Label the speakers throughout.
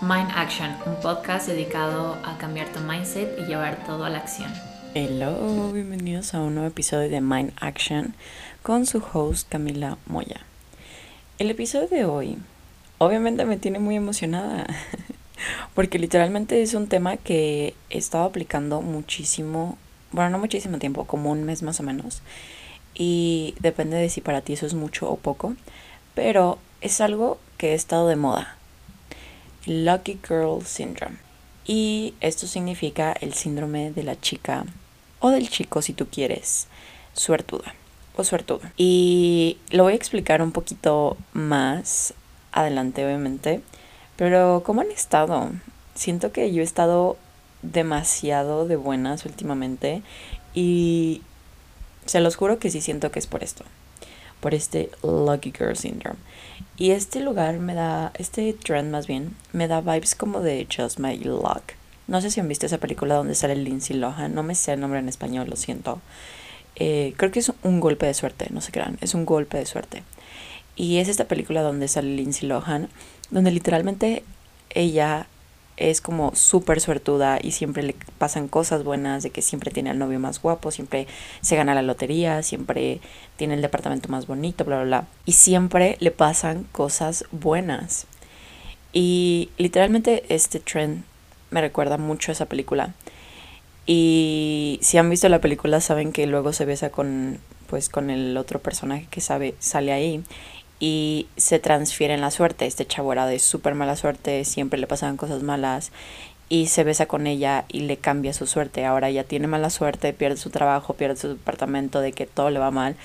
Speaker 1: Mind Action, un podcast dedicado a cambiar tu mindset y llevar todo a la acción.
Speaker 2: Hello, bienvenidos a un nuevo episodio de Mind Action con su host Camila Moya. El episodio de hoy obviamente me tiene muy emocionada porque literalmente es un tema que he estado aplicando muchísimo, bueno, no muchísimo tiempo, como un mes más o menos. Y depende de si para ti eso es mucho o poco, pero es algo que ha estado de moda. Lucky Girl Syndrome. Y esto significa el síndrome de la chica o del chico si tú quieres, suertuda o suertudo. Y lo voy a explicar un poquito más adelante, obviamente. Pero ¿cómo han estado? Siento que yo he estado demasiado de buenas últimamente y se los juro que sí siento que es por esto, por este Lucky Girl Syndrome. Y este lugar me da, este trend más bien, me da vibes como de Just My Luck. No sé si han visto esa película donde sale Lindsay Lohan, no me sé el nombre en español, lo siento. Eh, creo que es un golpe de suerte, no se crean, es un golpe de suerte. Y es esta película donde sale Lindsay Lohan, donde literalmente ella es como súper suertuda y siempre le pasan cosas buenas, de que siempre tiene al novio más guapo, siempre se gana la lotería, siempre tiene el departamento más bonito, bla, bla, bla. Y siempre le pasan cosas buenas. Y literalmente este trend me recuerda mucho a esa película. Y si han visto la película saben que luego se besa con pues con el otro personaje que sabe sale ahí y se transfiere en la suerte. Este chavo era de súper mala suerte, siempre le pasaban cosas malas y se besa con ella y le cambia su suerte. Ahora ya tiene mala suerte, pierde su trabajo, pierde su departamento, de que todo le va mal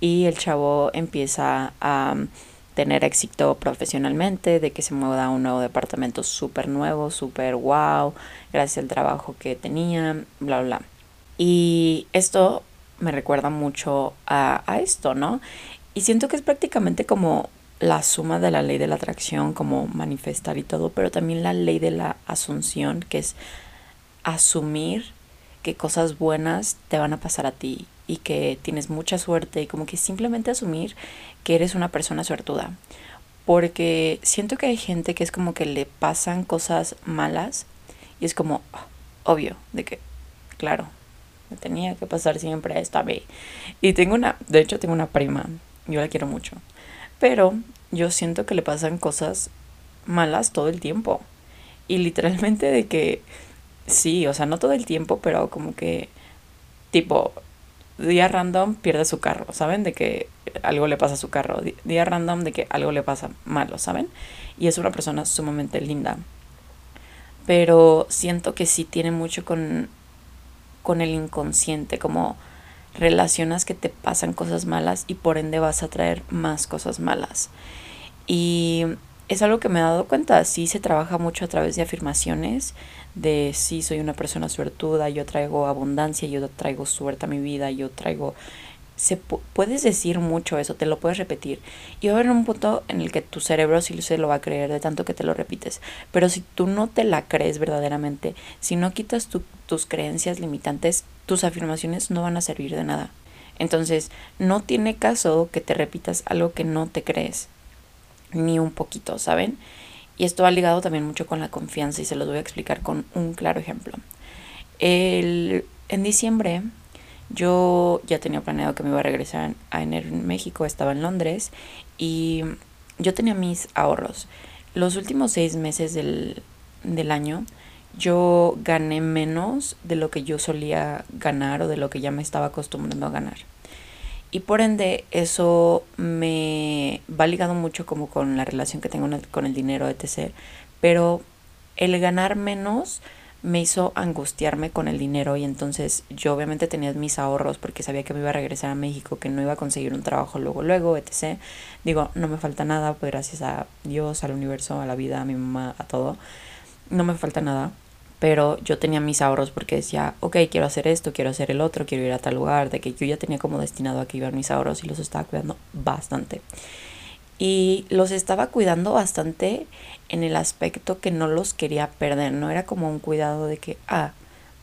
Speaker 2: y el chavo empieza a tener éxito profesionalmente, de que se mueva a un nuevo departamento súper nuevo, súper wow, gracias al trabajo que tenía, bla, bla. Y esto me recuerda mucho a, a esto, ¿no? Y siento que es prácticamente como la suma de la ley de la atracción, como manifestar y todo, pero también la ley de la asunción, que es asumir que cosas buenas te van a pasar a ti y que tienes mucha suerte y como que simplemente asumir que eres una persona suertuda. Porque siento que hay gente que es como que le pasan cosas malas y es como ah, obvio de que, claro, me tenía que pasar siempre esto a mí. Y tengo una, de hecho tengo una prima yo la quiero mucho. Pero yo siento que le pasan cosas malas todo el tiempo. Y literalmente de que, sí, o sea, no todo el tiempo, pero como que, tipo, día random pierde su carro, ¿saben? De que algo le pasa a su carro. Día random de que algo le pasa malo, ¿saben? Y es una persona sumamente linda. Pero siento que sí tiene mucho con, con el inconsciente, como relacionas que te pasan cosas malas y por ende vas a traer más cosas malas. Y es algo que me he dado cuenta, sí se trabaja mucho a través de afirmaciones, de sí soy una persona suertuda, yo traigo abundancia, yo traigo suerte a mi vida, yo traigo... Se puedes decir mucho eso, te lo puedes repetir. Y va a haber un punto en el que tu cerebro sí se lo va a creer de tanto que te lo repites. Pero si tú no te la crees verdaderamente, si no quitas tus creencias limitantes, tus afirmaciones no van a servir de nada. Entonces, no tiene caso que te repitas algo que no te crees, ni un poquito, ¿saben? Y esto va ligado también mucho con la confianza y se los voy a explicar con un claro ejemplo. El, en diciembre yo ya tenía planeado que me iba a regresar a en México, estaba en Londres y yo tenía mis ahorros. Los últimos seis meses del, del año yo gané menos de lo que yo solía ganar o de lo que ya me estaba acostumbrando a ganar. Y por ende eso me va ligado mucho como con la relación que tengo con el dinero, etc. Pero el ganar menos me hizo angustiarme con el dinero y entonces yo obviamente tenía mis ahorros porque sabía que me iba a regresar a México, que no iba a conseguir un trabajo luego, luego, etc. Digo, no me falta nada, pues gracias a Dios, al universo, a la vida, a mi mamá, a todo. No me falta nada pero yo tenía mis ahorros porque decía, ok, quiero hacer esto, quiero hacer el otro, quiero ir a tal lugar, de que yo ya tenía como destinado a que iban mis ahorros y los estaba cuidando bastante. Y los estaba cuidando bastante en el aspecto que no los quería perder, no era como un cuidado de que, ah,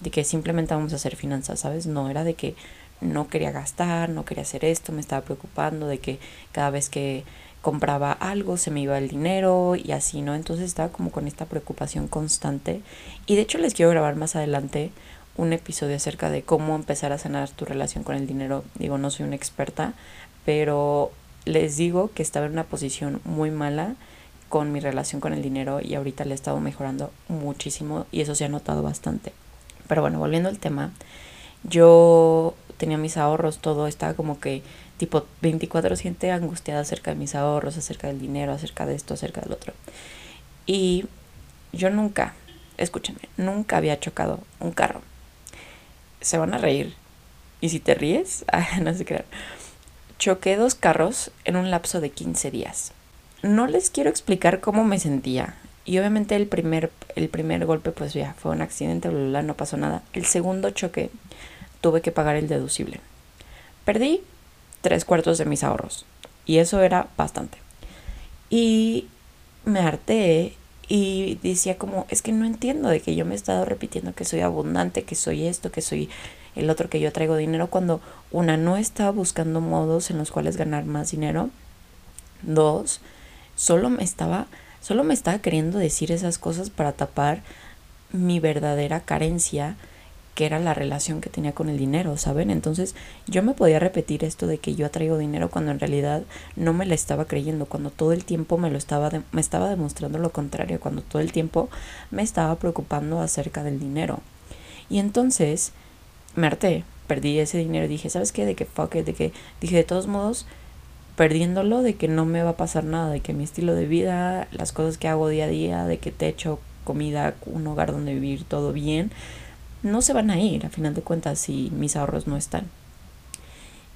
Speaker 2: de que simplemente vamos a hacer finanzas, ¿sabes? No, era de que no quería gastar, no quería hacer esto, me estaba preocupando de que cada vez que compraba algo, se me iba el dinero y así, ¿no? Entonces estaba como con esta preocupación constante. Y de hecho les quiero grabar más adelante un episodio acerca de cómo empezar a sanar tu relación con el dinero. Digo, no soy una experta, pero les digo que estaba en una posición muy mala con mi relación con el dinero y ahorita le he estado mejorando muchísimo y eso se ha notado bastante. Pero bueno, volviendo al tema, yo tenía mis ahorros, todo estaba como que tipo 24 siente angustiada acerca de mis ahorros, acerca del dinero, acerca de esto, acerca del otro. Y yo nunca, escúchenme, nunca había chocado un carro. Se van a reír. Y si te ríes, no sé qué. Choqué dos carros en un lapso de 15 días. No les quiero explicar cómo me sentía. Y obviamente el primer, el primer golpe, pues ya fue un accidente, no pasó nada. El segundo choque, tuve que pagar el deducible. Perdí tres cuartos de mis ahorros. Y eso era bastante. Y me harté y decía como, es que no entiendo de que yo me he estado repitiendo que soy abundante, que soy esto, que soy el otro, que yo traigo dinero, cuando una no estaba buscando modos en los cuales ganar más dinero. Dos, solo me estaba, solo me estaba queriendo decir esas cosas para tapar mi verdadera carencia que era la relación que tenía con el dinero, ¿saben? Entonces yo me podía repetir esto de que yo atraigo dinero cuando en realidad no me la estaba creyendo, cuando todo el tiempo me lo estaba me estaba demostrando lo contrario, cuando todo el tiempo me estaba preocupando acerca del dinero. Y entonces me harté, perdí ese dinero, dije, ¿sabes qué? De que fuck de que dije de todos modos perdiéndolo de que no me va a pasar nada, de que mi estilo de vida, las cosas que hago día a día, de que techo, comida, un hogar donde vivir, todo bien, no se van a ir, a final de cuentas, si mis ahorros no están.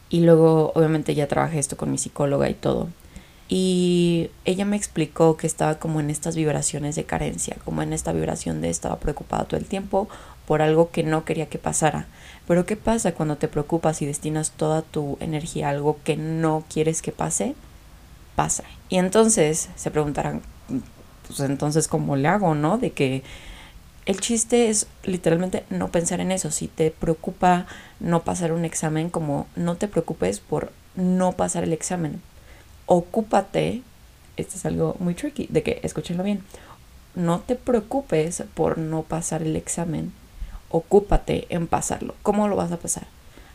Speaker 2: Y luego, obviamente, ya trabajé esto con mi psicóloga y todo. Y ella me explicó que estaba como en estas vibraciones de carencia, como en esta vibración de estaba preocupada todo el tiempo por algo que no quería que pasara. Pero ¿qué pasa cuando te preocupas y destinas toda tu energía a algo que no quieres que pase? Pasa. Y entonces se preguntarán, pues entonces ¿cómo le hago, no? De que el chiste es literalmente no pensar en eso. Si te preocupa no pasar un examen, como no te preocupes por no pasar el examen. Ocúpate, esto es algo muy tricky, de que escúchenlo bien. No te preocupes por no pasar el examen. Ocúpate en pasarlo. ¿Cómo lo vas a pasar?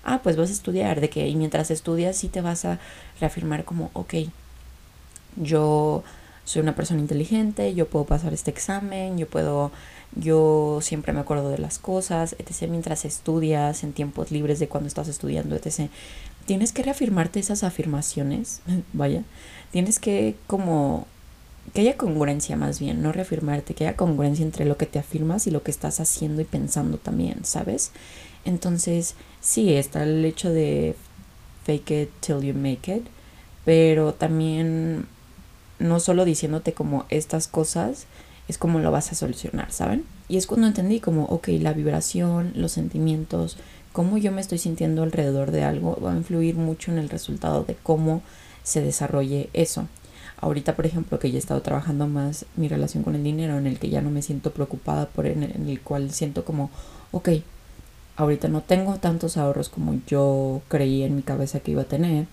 Speaker 2: Ah, pues vas a estudiar, de que y mientras estudias sí te vas a reafirmar como, ok, yo soy una persona inteligente, yo puedo pasar este examen, yo puedo yo siempre me acuerdo de las cosas, etc. Mientras estudias, en tiempos libres de cuando estás estudiando, etc. Tienes que reafirmarte esas afirmaciones, vaya. Tienes que como que haya congruencia más bien, no reafirmarte, que haya congruencia entre lo que te afirmas y lo que estás haciendo y pensando también, ¿sabes? Entonces, sí, está el hecho de fake it till you make it, pero también no solo diciéndote como estas cosas, es como lo vas a solucionar, ¿saben? Y es cuando entendí como, ok, la vibración, los sentimientos, cómo yo me estoy sintiendo alrededor de algo va a influir mucho en el resultado de cómo se desarrolle eso. Ahorita, por ejemplo, que ya he estado trabajando más mi relación con el dinero, en el que ya no me siento preocupada por en el cual siento como, ok, ahorita no tengo tantos ahorros como yo creí en mi cabeza que iba a tener.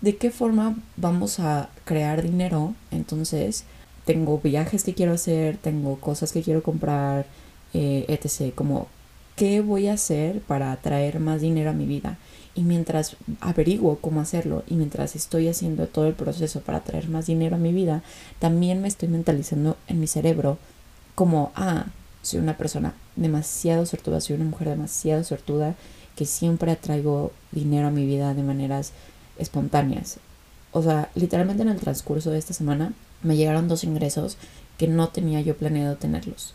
Speaker 2: ¿De qué forma vamos a crear dinero? Entonces, tengo viajes que quiero hacer, tengo cosas que quiero comprar, eh, etc. Como, ¿qué voy a hacer para atraer más dinero a mi vida? Y mientras averiguo cómo hacerlo y mientras estoy haciendo todo el proceso para traer más dinero a mi vida, también me estoy mentalizando en mi cerebro como, ah, soy una persona demasiado sortuda, soy una mujer demasiado sortuda que siempre atraigo dinero a mi vida de maneras espontáneas. O sea, literalmente en el transcurso de esta semana me llegaron dos ingresos que no tenía yo planeado tenerlos.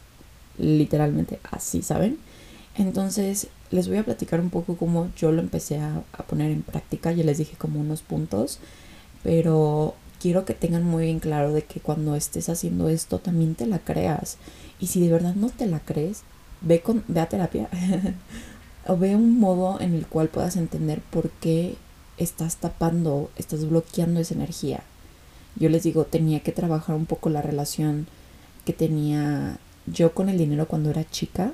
Speaker 2: Literalmente así, ¿saben? Entonces les voy a platicar un poco cómo yo lo empecé a, poner en práctica. Ya les dije como unos puntos, pero quiero que tengan muy bien claro de que cuando estés haciendo esto también te la creas. Y si de verdad no te la crees, ve, con, ve a terapia o ve un modo en el cual puedas entender por qué estás tapando, estás bloqueando esa energía yo les digo, tenía que trabajar un poco la relación que tenía yo con el dinero cuando era chica.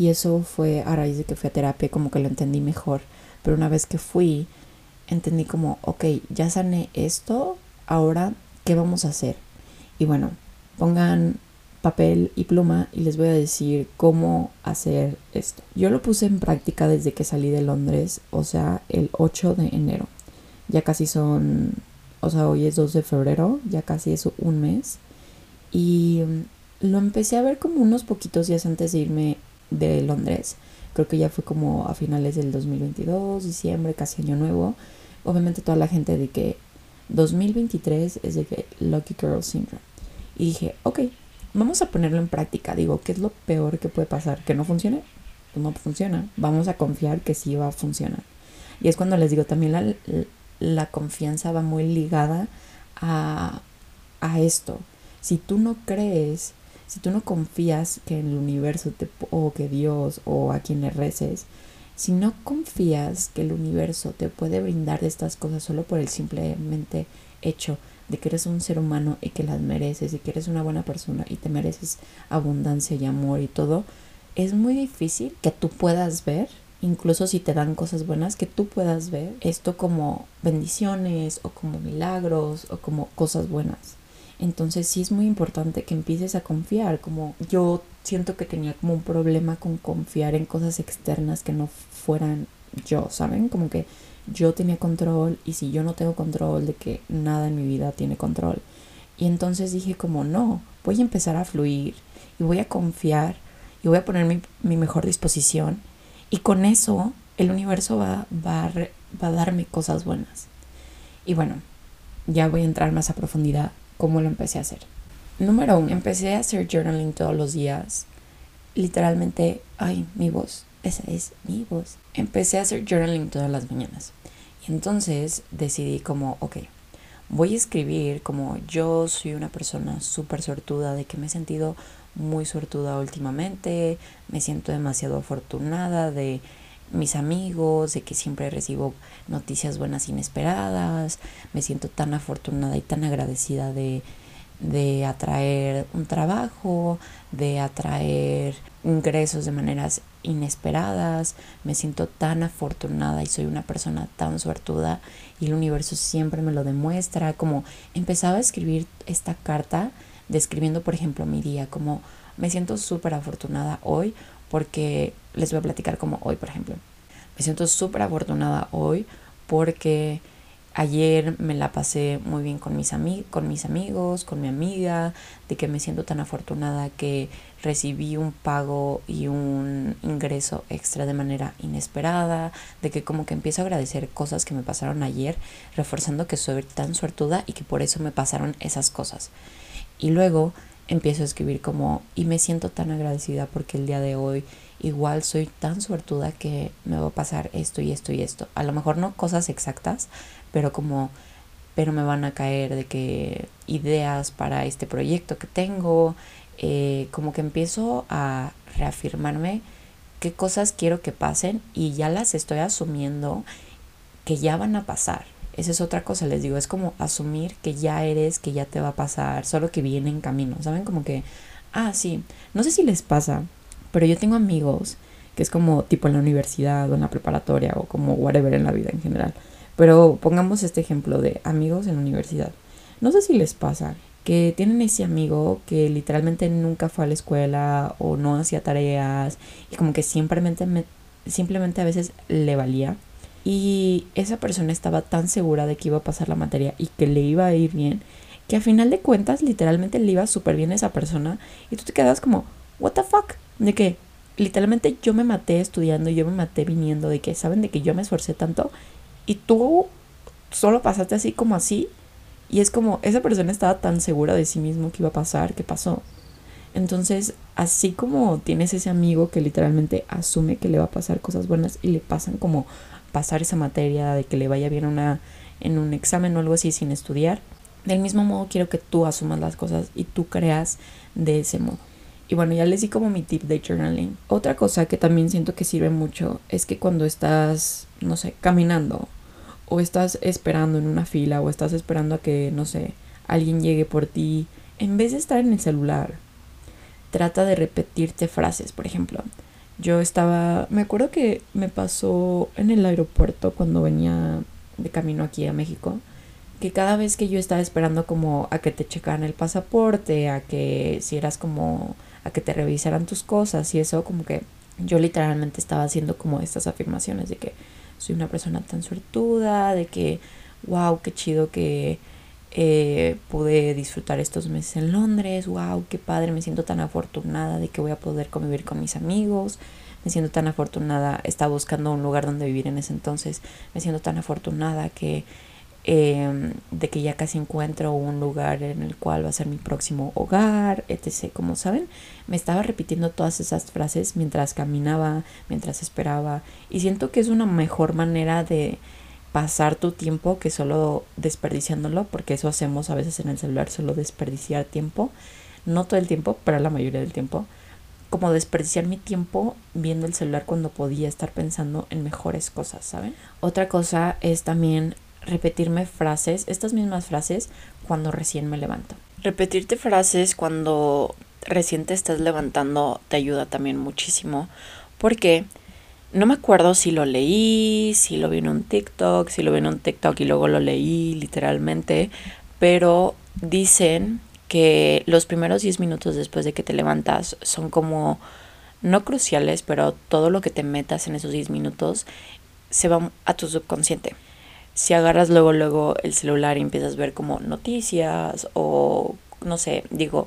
Speaker 2: Y eso fue a raíz de que fui a terapia, como que lo entendí mejor. Pero una vez que fui, entendí como, ok, ya sané esto, ahora ¿qué vamos a hacer? Y bueno, pongan papel y pluma y les voy a decir cómo hacer esto. Yo lo puse en práctica desde que salí de Londres, o sea, el 8 de enero. Ya casi son, o sea, hoy es 2 de febrero, ya casi es un mes. Y lo empecé a ver como unos poquitos días antes de irme de Londres. Creo que ya fue como a finales del 2022, diciembre, casi año nuevo. Obviamente toda la gente de que 2023 es de que Lucky Girl Syndrome. Y dije, ok, vamos a ponerlo en práctica. Digo, ¿qué es lo peor que puede pasar? ¿Que no funcione? Pues no funciona. Vamos a confiar que sí va a funcionar. Y es cuando les digo, también la, la confianza va muy ligada a, a esto. Si tú no crees, si tú no confías que el universo te, o que Dios o a quien le reces, si no confías que el universo te puede brindar de estas cosas solo por el simplemente hecho de que eres un ser humano y que las mereces y que eres una buena persona y te mereces abundancia y amor y todo, es muy difícil que tú puedas ver, incluso si te dan cosas buenas, que tú puedas ver esto como bendiciones o como milagros o como cosas buenas. Entonces sí es muy importante que empieces a confiar, como yo siento que tenía como un problema con confiar en cosas externas que no fueran yo, ¿saben? Como que yo tenía control y si yo no tengo control de que nada en mi vida tiene control. Y entonces dije como no, voy a empezar a fluir y voy a confiar y voy a poner mi, mi mejor disposición y con eso el universo va, va, va a darme cosas buenas. Y bueno, ya voy a entrar más a profundidad cómo lo empecé a hacer. Número uno, empecé a hacer journaling todos los días. Literalmente, ay, mi voz, esa es mi voz. Empecé a hacer journaling todas las mañanas. Y entonces decidí como, ok, voy a escribir como yo soy una persona súper sortuda, de que me he sentido muy sortuda últimamente, me siento demasiado afortunada de mis amigos, de que siempre recibo noticias buenas inesperadas, me siento tan afortunada y tan agradecida de, de atraer un trabajo, de atraer ingresos de maneras inesperadas, me siento tan afortunada y soy una persona tan suertuda y el universo siempre me lo demuestra, como empezaba a escribir esta carta describiendo por ejemplo mi día, como me siento súper afortunada hoy porque les voy a platicar como hoy por ejemplo, me siento súper afortunada hoy porque Ayer me la pasé muy bien con mis, con mis amigos, con mi amiga, de que me siento tan afortunada que recibí un pago y un ingreso extra de manera inesperada, de que como que empiezo a agradecer cosas que me pasaron ayer, reforzando que soy tan suertuda y que por eso me pasaron esas cosas. Y luego empiezo a escribir como, y me siento tan agradecida porque el día de hoy igual soy tan suertuda que me va a pasar esto y esto y esto. A lo mejor no cosas exactas, pero como pero me van a caer de que ideas para este proyecto que tengo, eh, como que empiezo a reafirmarme qué cosas quiero que pasen y ya las estoy asumiendo que ya van a pasar. Esa es otra cosa, les digo, es como asumir que ya eres, que ya te va a pasar, solo que viene en camino, ¿saben? Como que, ah, sí, no sé si les pasa, pero yo tengo amigos que es como tipo en la universidad o en la preparatoria o como whatever en la vida en general, pero pongamos este ejemplo de amigos en la universidad. No sé si les pasa que tienen ese amigo que literalmente nunca fue a la escuela o no hacía tareas y como que simplemente, simplemente a veces le valía. Y esa persona estaba tan segura de que iba a pasar la materia y que le iba a ir bien, que a final de cuentas literalmente le iba súper bien a esa persona y tú te quedas como, what the fuck, de que literalmente yo me maté estudiando, yo me maté viniendo, de que saben de que yo me esforcé tanto y tú solo pasaste así como así. Y es como, esa persona estaba tan segura de sí mismo que iba a pasar, que pasó. Entonces, así como tienes ese amigo que literalmente asume que le va a pasar cosas buenas y le pasan como pasar esa materia, de que le vaya bien en un examen o algo así sin estudiar, del mismo modo quiero que tú asumas las cosas y tú creas de ese modo. Y bueno, ya les di como mi tip de journaling. Otra cosa que también siento que sirve mucho es que cuando estás, no sé, caminando o estás esperando en una fila o estás esperando a que, no sé, alguien llegue por ti, en vez de estar en el celular, trata de repetirte frases, por ejemplo. Yo estaba, me acuerdo que me pasó en el aeropuerto cuando venía de camino aquí a México, que cada vez que yo estaba esperando como a que te checaran el pasaporte, a que si eras como a que te revisaran tus cosas y eso como que yo literalmente estaba haciendo como estas afirmaciones de que soy una persona tan suertuda, de que wow, qué chido que eh, pude disfrutar estos meses en Londres, wow, qué padre, me siento tan afortunada de que voy a poder convivir con mis amigos, me siento tan afortunada, estaba buscando un lugar donde vivir en ese entonces, me siento tan afortunada que eh, de que ya casi encuentro un lugar en el cual va a ser mi próximo hogar, etc. Como saben, me estaba repitiendo todas esas frases mientras caminaba, mientras esperaba, y siento que es una mejor manera de pasar tu tiempo que solo desperdiciándolo, porque eso hacemos a veces en el celular, solo desperdiciar tiempo, no todo el tiempo, pero la mayoría del tiempo, como desperdiciar mi tiempo viendo el celular cuando podía estar pensando en mejores cosas, ¿saben? Otra cosa es también repetirme frases, estas mismas frases, cuando recién me levanto. Repetirte frases cuando recién te estás levantando te ayuda también muchísimo porque no me acuerdo si lo leí, si lo vi en un TikTok, si lo vi en un TikTok y luego lo leí literalmente, pero dicen que los primeros 10 minutos después de que te levantas son como no cruciales, pero todo lo que te metas en esos 10 minutos se va a tu subconsciente. Si agarras luego, luego el celular y empiezas a ver como noticias o, no sé, digo,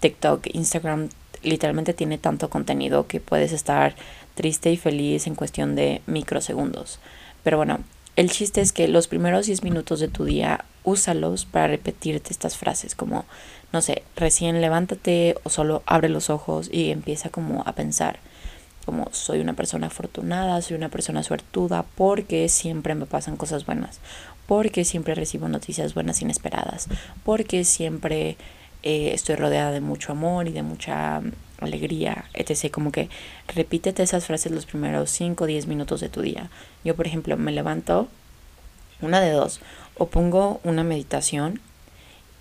Speaker 2: TikTok, Instagram, literalmente tiene tanto contenido que puedes estar triste y feliz en cuestión de microsegundos. Pero bueno, el chiste es que los primeros 10 minutos de tu día úsalos para repetirte estas frases como, no sé, recién levántate o solo abre los ojos y empieza como a pensar como soy una persona afortunada, soy una persona suertuda, porque siempre me pasan cosas buenas, porque siempre recibo noticias buenas inesperadas, porque siempre eh, estoy rodeada de mucho amor y de mucha alegría, etc. Como que repítete esas frases los primeros 5 o 10 minutos de tu día. Yo, por ejemplo, me levanto, una de dos, o pongo una meditación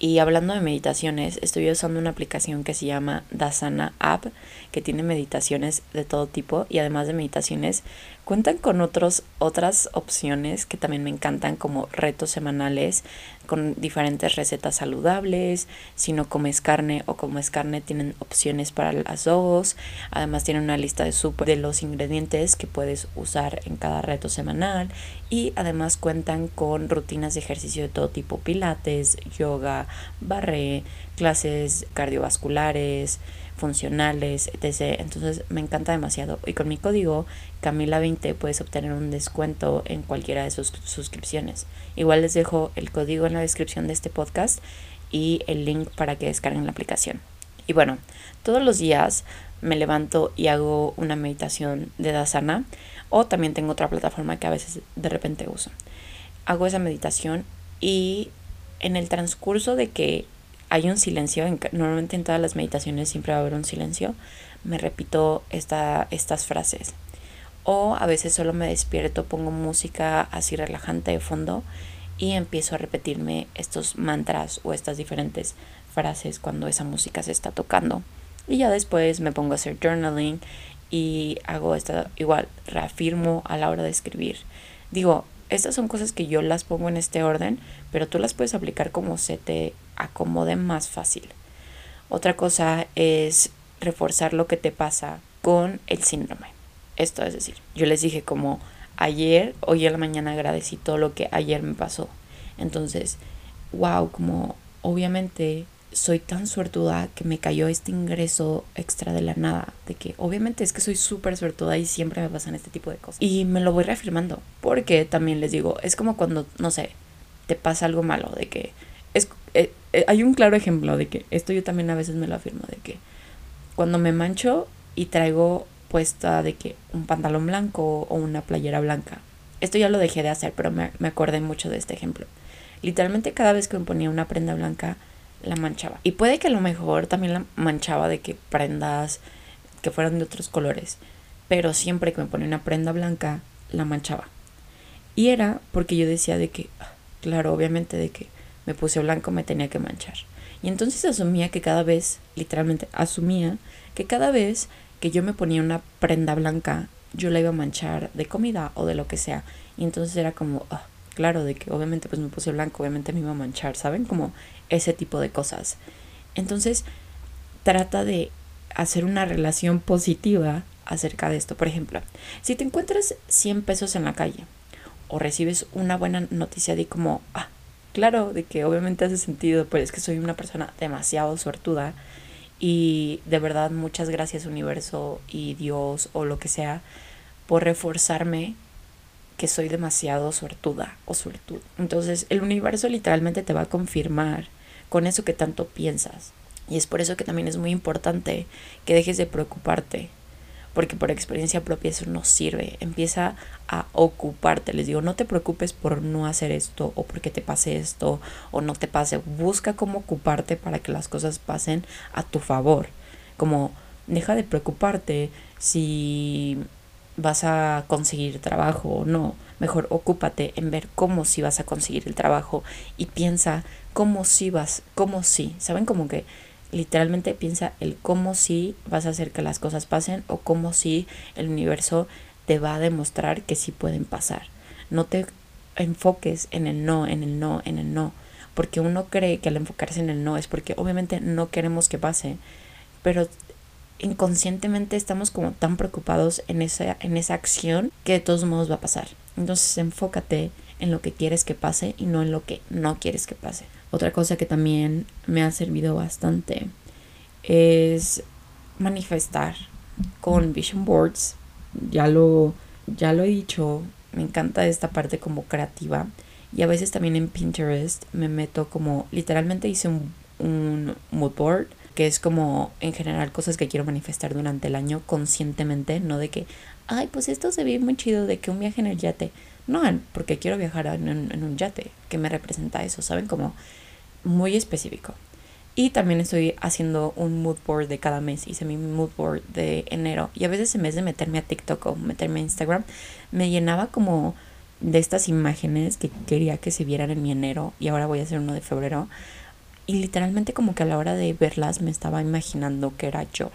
Speaker 2: y hablando de meditaciones, estoy usando una aplicación que se llama Dasana App, que tiene meditaciones de todo tipo y además de meditaciones, cuentan con otros, otras opciones que también me encantan, como retos semanales con diferentes recetas saludables. Si no comes carne o comes carne, tienen opciones para las dos. Además, tienen una lista de super de los ingredientes que puedes usar en cada reto semanal. Y además cuentan con rutinas de ejercicio de todo tipo: pilates, yoga, barre, clases cardiovasculares funcionales, etc. Entonces me encanta demasiado. Y con mi código Camila20 puedes obtener un descuento en cualquiera de sus suscripciones. Igual les dejo el código en la descripción de este podcast y el link para que descarguen la aplicación. Y bueno, todos los días me levanto y hago una meditación de Dasana o también tengo otra plataforma que a veces de repente uso. Hago esa meditación y en el transcurso de que hay un silencio, normalmente en todas las meditaciones siempre va a haber un silencio, me repito esta, estas frases. O a veces solo me despierto, pongo música así relajante de fondo y empiezo a repetirme estos mantras o estas diferentes frases cuando esa música se está tocando. Y ya después me pongo a hacer journaling y hago esta igual, reafirmo a la hora de escribir. Digo, estas son cosas que yo las pongo en este orden, pero tú las puedes aplicar como se te acomode más fácil. Otra cosa es reforzar lo que te pasa con el síndrome. Esto es decir, yo les dije como ayer, hoy en la mañana agradecí todo lo que ayer me pasó. Entonces, wow, como obviamente soy tan suertuda que me cayó este ingreso extra de la nada, de que obviamente es que soy súper suertuda y siempre me pasan este tipo de cosas. Y me lo voy reafirmando, porque también les digo, es como cuando, no sé, te pasa algo malo, de que es, eh, hay un claro ejemplo de que esto yo también a veces me lo afirmo, de que cuando me mancho y traigo puesta de que un pantalón blanco o una playera blanca, esto ya lo dejé de hacer, pero me, me acordé mucho de este ejemplo. Literalmente cada vez que me ponía una prenda blanca, la manchaba. Y puede que a lo mejor también la manchaba de que prendas que fueran de otros colores, pero siempre que me ponía una prenda blanca, la manchaba. Y era porque yo decía de que, ah, claro, obviamente de que me puse blanco me tenía que manchar. Y entonces asumía que cada vez, literalmente asumía que cada vez que yo me ponía una prenda blanca, yo la iba a manchar de comida o de lo que sea. Y entonces era como, ah, claro, de que obviamente pues me puse blanco, obviamente me iba a manchar, ¿saben? Como ese tipo de cosas. Entonces, trata de hacer una relación positiva acerca de esto. Por ejemplo, si te encuentras 100 pesos en la calle o recibes una buena noticia de como, ah, claro, de que obviamente hace sentido, pero es que soy una persona demasiado suertuda y de verdad muchas gracias universo y Dios o lo que sea por reforzarme que soy demasiado suertuda o suertudo. Entonces el universo literalmente te va a confirmar con eso que tanto piensas. Y es por eso que también es muy importante que dejes de preocuparte porque por experiencia propia eso no sirve. Empieza a ocuparte. Les digo, no te preocupes por no hacer esto o porque te pase esto o no te pase. Busca cómo ocuparte para que las cosas pasen a tu favor. Como deja de preocuparte si vas a conseguir trabajo o no. Mejor ocúpate en ver cómo si vas a conseguir el trabajo y piensa cómo si vas, cómo si. ¿Saben? Como que literalmente piensa el cómo si vas a hacer que las cosas pasen o cómo si el universo te va a demostrar que sí pueden pasar. No te enfoques en el no, en el no, en el no, porque uno cree que al enfocarse en el no es porque obviamente no queremos que pase, pero inconscientemente estamos como tan preocupados en esa, en esa acción que de todos modos va a pasar. Entonces enfócate en lo que quieres que pase y no en lo que no quieres que pase. Otra cosa que también me ha servido bastante es manifestar con vision boards. Ya lo, ya lo he dicho, me encanta esta parte como creativa. Y a veces también en Pinterest me meto como, literalmente hice un, un mood board, que es como en general cosas que quiero manifestar durante el año conscientemente, no de que, ay, pues esto se ve muy chido, de que un viaje en el yate. No, porque quiero viajar en un, en un yate, que me representa eso, ¿saben? Como muy específico. Y también estoy haciendo un mood board de cada mes. Hice mi mood board de enero. Y a veces en vez de meterme a TikTok o meterme a Instagram, me llenaba como de estas imágenes que quería que se vieran en mi enero. Y ahora voy a hacer uno de febrero. Y literalmente como que a la hora de verlas me estaba imaginando que era yo.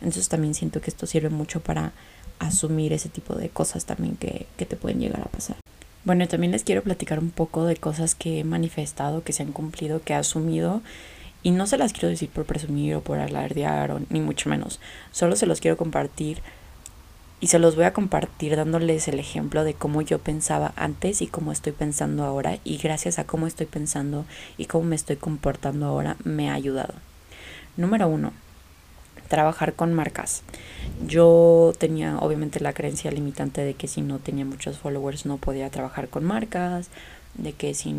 Speaker 2: Entonces también siento que esto sirve mucho para asumir ese tipo de cosas también que, que te pueden llegar a pasar. Bueno, también les quiero platicar un poco de cosas que he manifestado, que se han cumplido, que he asumido. Y no se las quiero decir por presumir o por alardear, ni mucho menos. Solo se los quiero compartir. Y se los voy a compartir dándoles el ejemplo de cómo yo pensaba antes y cómo estoy pensando ahora. Y gracias a cómo estoy pensando y cómo me estoy comportando ahora, me ha ayudado. Número uno, trabajar con marcas. Yo tenía obviamente la creencia limitante de que si no tenía muchos followers no podía trabajar con marcas, de que si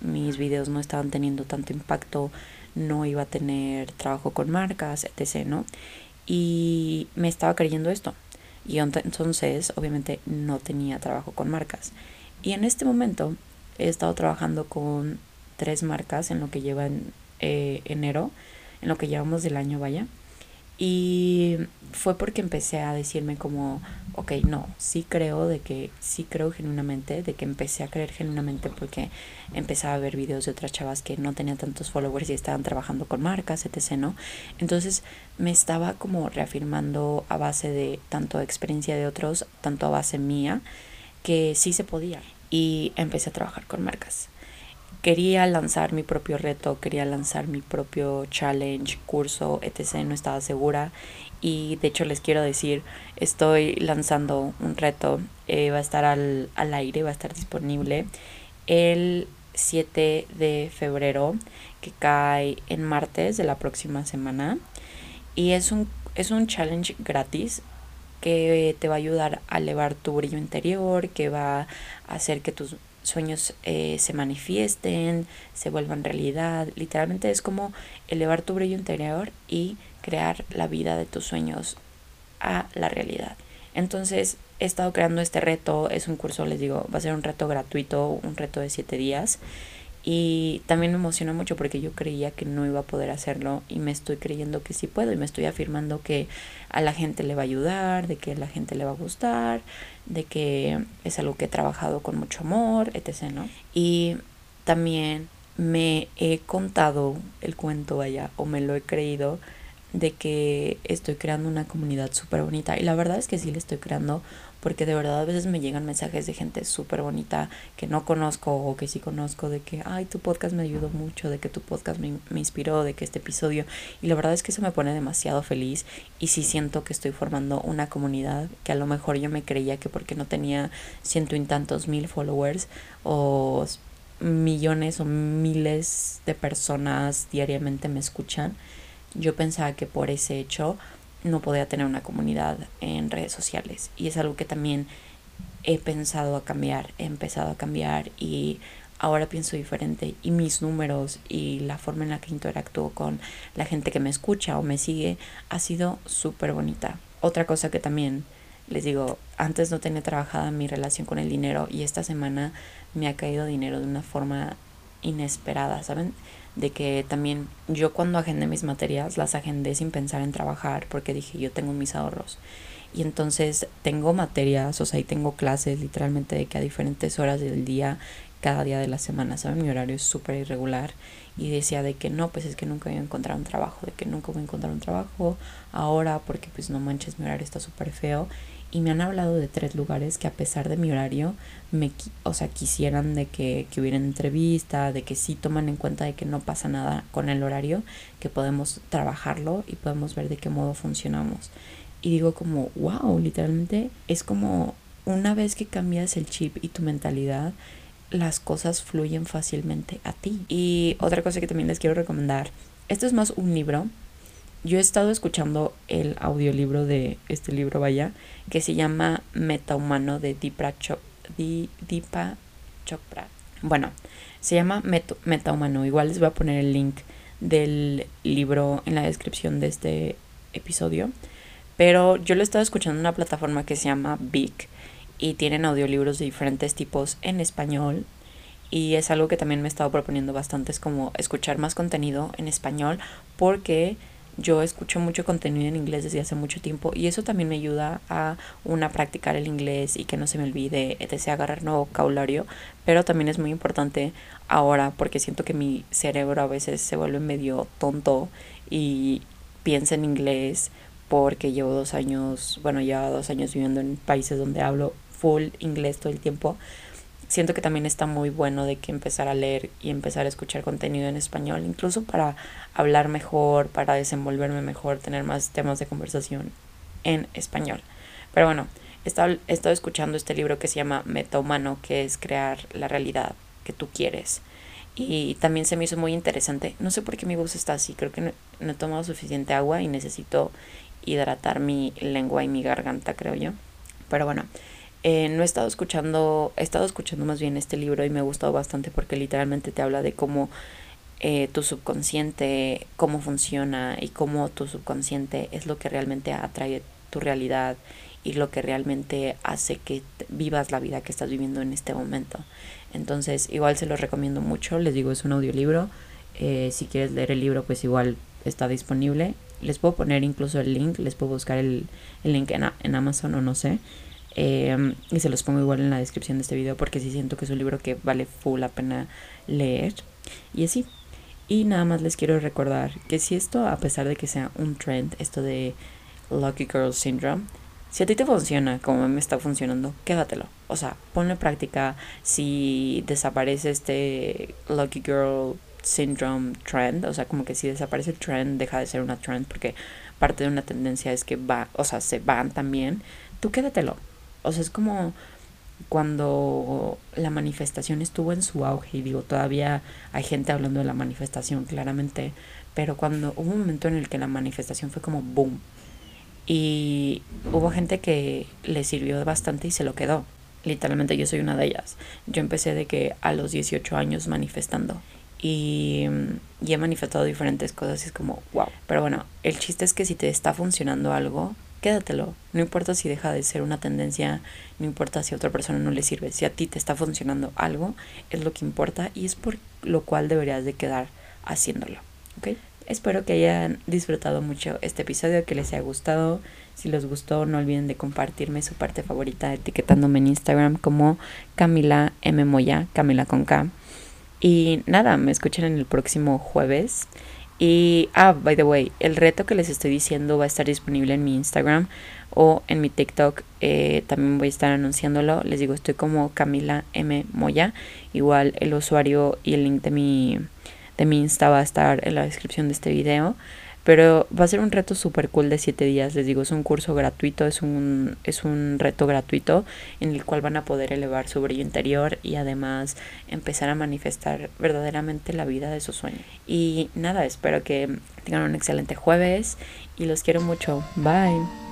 Speaker 2: mis videos no estaban teniendo tanto impacto no iba a tener trabajo con marcas, etc. ¿no? Y me estaba creyendo esto. Y entonces obviamente no tenía trabajo con marcas. Y en este momento he estado trabajando con tres marcas en lo que lleva en eh, enero, en lo que llevamos del año, vaya. Y fue porque empecé a decirme como, ok, no, sí creo de que, sí creo genuinamente, de que empecé a creer genuinamente porque empezaba a ver videos de otras chavas que no tenían tantos followers y estaban trabajando con marcas, etc., ¿no? Entonces me estaba como reafirmando a base de tanto experiencia de otros, tanto a base mía, que sí se podía. Y empecé a trabajar con marcas quería lanzar mi propio reto, quería lanzar mi propio challenge, curso, etc. No estaba segura. Y de hecho les quiero decir, estoy lanzando un reto, eh, va a estar al, al aire, va a estar disponible el 7 de febrero que cae en martes de la próxima semana. Y es un, es un challenge gratis que te va a ayudar a elevar tu brillo interior, que va a hacer que tus sueños eh, se manifiesten, se vuelvan realidad. Literalmente es como elevar tu brillo interior y crear la vida de tus sueños a la realidad. Entonces he estado creando este reto, es un curso, les digo, va a ser un reto gratuito, un reto de siete días. Y también me emociona mucho porque yo creía que no iba a poder hacerlo y me estoy creyendo que sí puedo y me estoy afirmando que a la gente le va a ayudar, de que a la gente le va a gustar, de que es algo que he trabajado con mucho amor, etc. ¿no? Y también me he contado el cuento allá o me lo he creído de que estoy creando una comunidad súper bonita. Y la verdad es que sí la estoy creando porque de verdad a veces me llegan mensajes de gente súper bonita que no conozco o que sí conozco de que, ay, tu podcast me ayudó mucho, de que tu podcast me, me inspiró, de que este episodio. Y la verdad es que eso me pone demasiado feliz y sí siento que estoy formando una comunidad que a lo mejor yo me creía que porque no tenía ciento y tantos mil followers o millones o miles de personas diariamente me escuchan yo pensaba que por ese hecho no podía tener una comunidad en redes sociales. Y es algo que también he pensado a cambiar, he empezado a cambiar y ahora pienso diferente y mis números y la forma en la que interactúo con la gente que me escucha o me sigue ha sido súper bonita. Otra cosa que también les digo, antes no tenía trabajada mi relación con el dinero y esta semana me ha caído dinero de una forma inesperada, ¿saben? De que también yo cuando agendé mis materias las agendé sin pensar en trabajar porque dije yo tengo mis ahorros. Y entonces tengo materias, o sea, y tengo clases literalmente de que a diferentes horas del día, cada día de la semana, ¿saben? Mi horario es súper irregular. Y decía de que no, pues es que nunca voy a encontrar un trabajo, de que nunca voy a encontrar un trabajo ahora porque pues no manches, mi horario está súper feo y me han hablado de tres lugares que a pesar de mi horario me o sea quisieran de que, que hubiera entrevista de que sí toman en cuenta de que no pasa nada con el horario que podemos trabajarlo y podemos ver de qué modo funcionamos. Y digo como wow literalmente es como una vez que cambias el chip y tu mentalidad las cosas fluyen fácilmente a ti y otra cosa que también les quiero recomendar esto es más un libro yo he estado escuchando el audiolibro de este libro, vaya, que se llama Metahumano de Deepa, Chopra. Bueno, se llama Metahumano. Igual les voy a poner el link del libro en la descripción de este episodio. Pero yo lo he estado escuchando en una plataforma que se llama Big y tienen audiolibros de diferentes tipos en español. Y es algo que también me he estado proponiendo bastante, es como escuchar más contenido en español porque yo escucho mucho contenido en inglés desde hace mucho tiempo y eso también me ayuda a una practicar el inglés y que no se me olvide, desea agarrar nuevo vocabulario, pero también es muy importante ahora porque siento que mi cerebro a veces se vuelve medio tonto y piensa en inglés porque llevo dos años, bueno, ya dos años viviendo en países donde hablo full inglés todo el tiempo siento que también está muy bueno de que empezar a leer y empezar a escuchar contenido en español, incluso para hablar mejor, para desenvolverme mejor, tener más temas de conversación en español. Pero bueno, he estado, he estado escuchando este libro que se llama Metahumano, que es crear la realidad que tú quieres. Y también se me hizo muy interesante. No sé por qué mi voz está así, creo que no, no he tomado suficiente agua y necesito hidratar mi lengua y mi garganta, creo yo. Pero bueno, eh, no he estado escuchando, he estado escuchando más bien este libro y me ha gustado bastante porque literalmente te habla de cómo eh, tu subconsciente, cómo funciona y cómo tu subconsciente es lo que realmente atrae tu realidad y lo que realmente hace que vivas la vida que estás viviendo en este momento. Entonces, igual se lo recomiendo mucho, les digo, es un audiolibro. Eh, si quieres leer el libro, pues igual está disponible. Les puedo poner incluso el link, les puedo buscar el, el link en, en Amazon o no sé. Em, y se los pongo igual en la descripción de este video porque sí siento que es un libro que vale full la pena leer. Y así. Y nada más les quiero recordar que si esto, a pesar de que sea un trend, esto de Lucky Girl Syndrome, si a ti te funciona como me está funcionando, quédatelo. O sea, ponle práctica. Si desaparece este Lucky Girl Syndrome trend, o sea, como que si desaparece el trend, deja de ser una trend porque parte de una tendencia es que va, o sea, se van también, tú quédatelo. O sea, es como cuando la manifestación estuvo en su auge y digo, todavía hay gente hablando de la manifestación, claramente, pero cuando hubo un momento en el que la manifestación fue como boom y hubo gente que le sirvió bastante y se lo quedó. Literalmente yo soy una de ellas. Yo empecé de que a los 18 años manifestando y, y he manifestado diferentes cosas y es como wow. Pero bueno, el chiste es que si te está funcionando algo, quédatelo. No importa si deja de ser una tendencia, no importa si a otra persona no le sirve. Si a ti te está funcionando algo, es lo que importa y es por lo cual deberías de quedar haciéndolo. Espero que hayan disfrutado mucho este episodio, que les haya gustado. Si les gustó, no olviden de compartirme su parte favorita etiquetándome en Instagram como Camila M. Moya, Camila con. Y nada, me escuchan el próximo jueves Y, ah, by the way, el reto que les estoy diciendo va a estar disponible en mi Instagram o en mi TikTok. Eh, también voy a estar anunciándolo. Les digo, estoy como Camila M. Moya. Igual el usuario y el link de mi, de mi Insta va a estar en la descripción de este video. Pero va a ser un reto súper cool de 7 días. Les digo, es un curso gratuito, es un, es un reto gratuito en el cual van a poder elevar su brillo interior y además empezar a manifestar verdaderamente la vida de sus sueños. Y nada, espero que tengan un excelente jueves y los quiero mucho. Bye.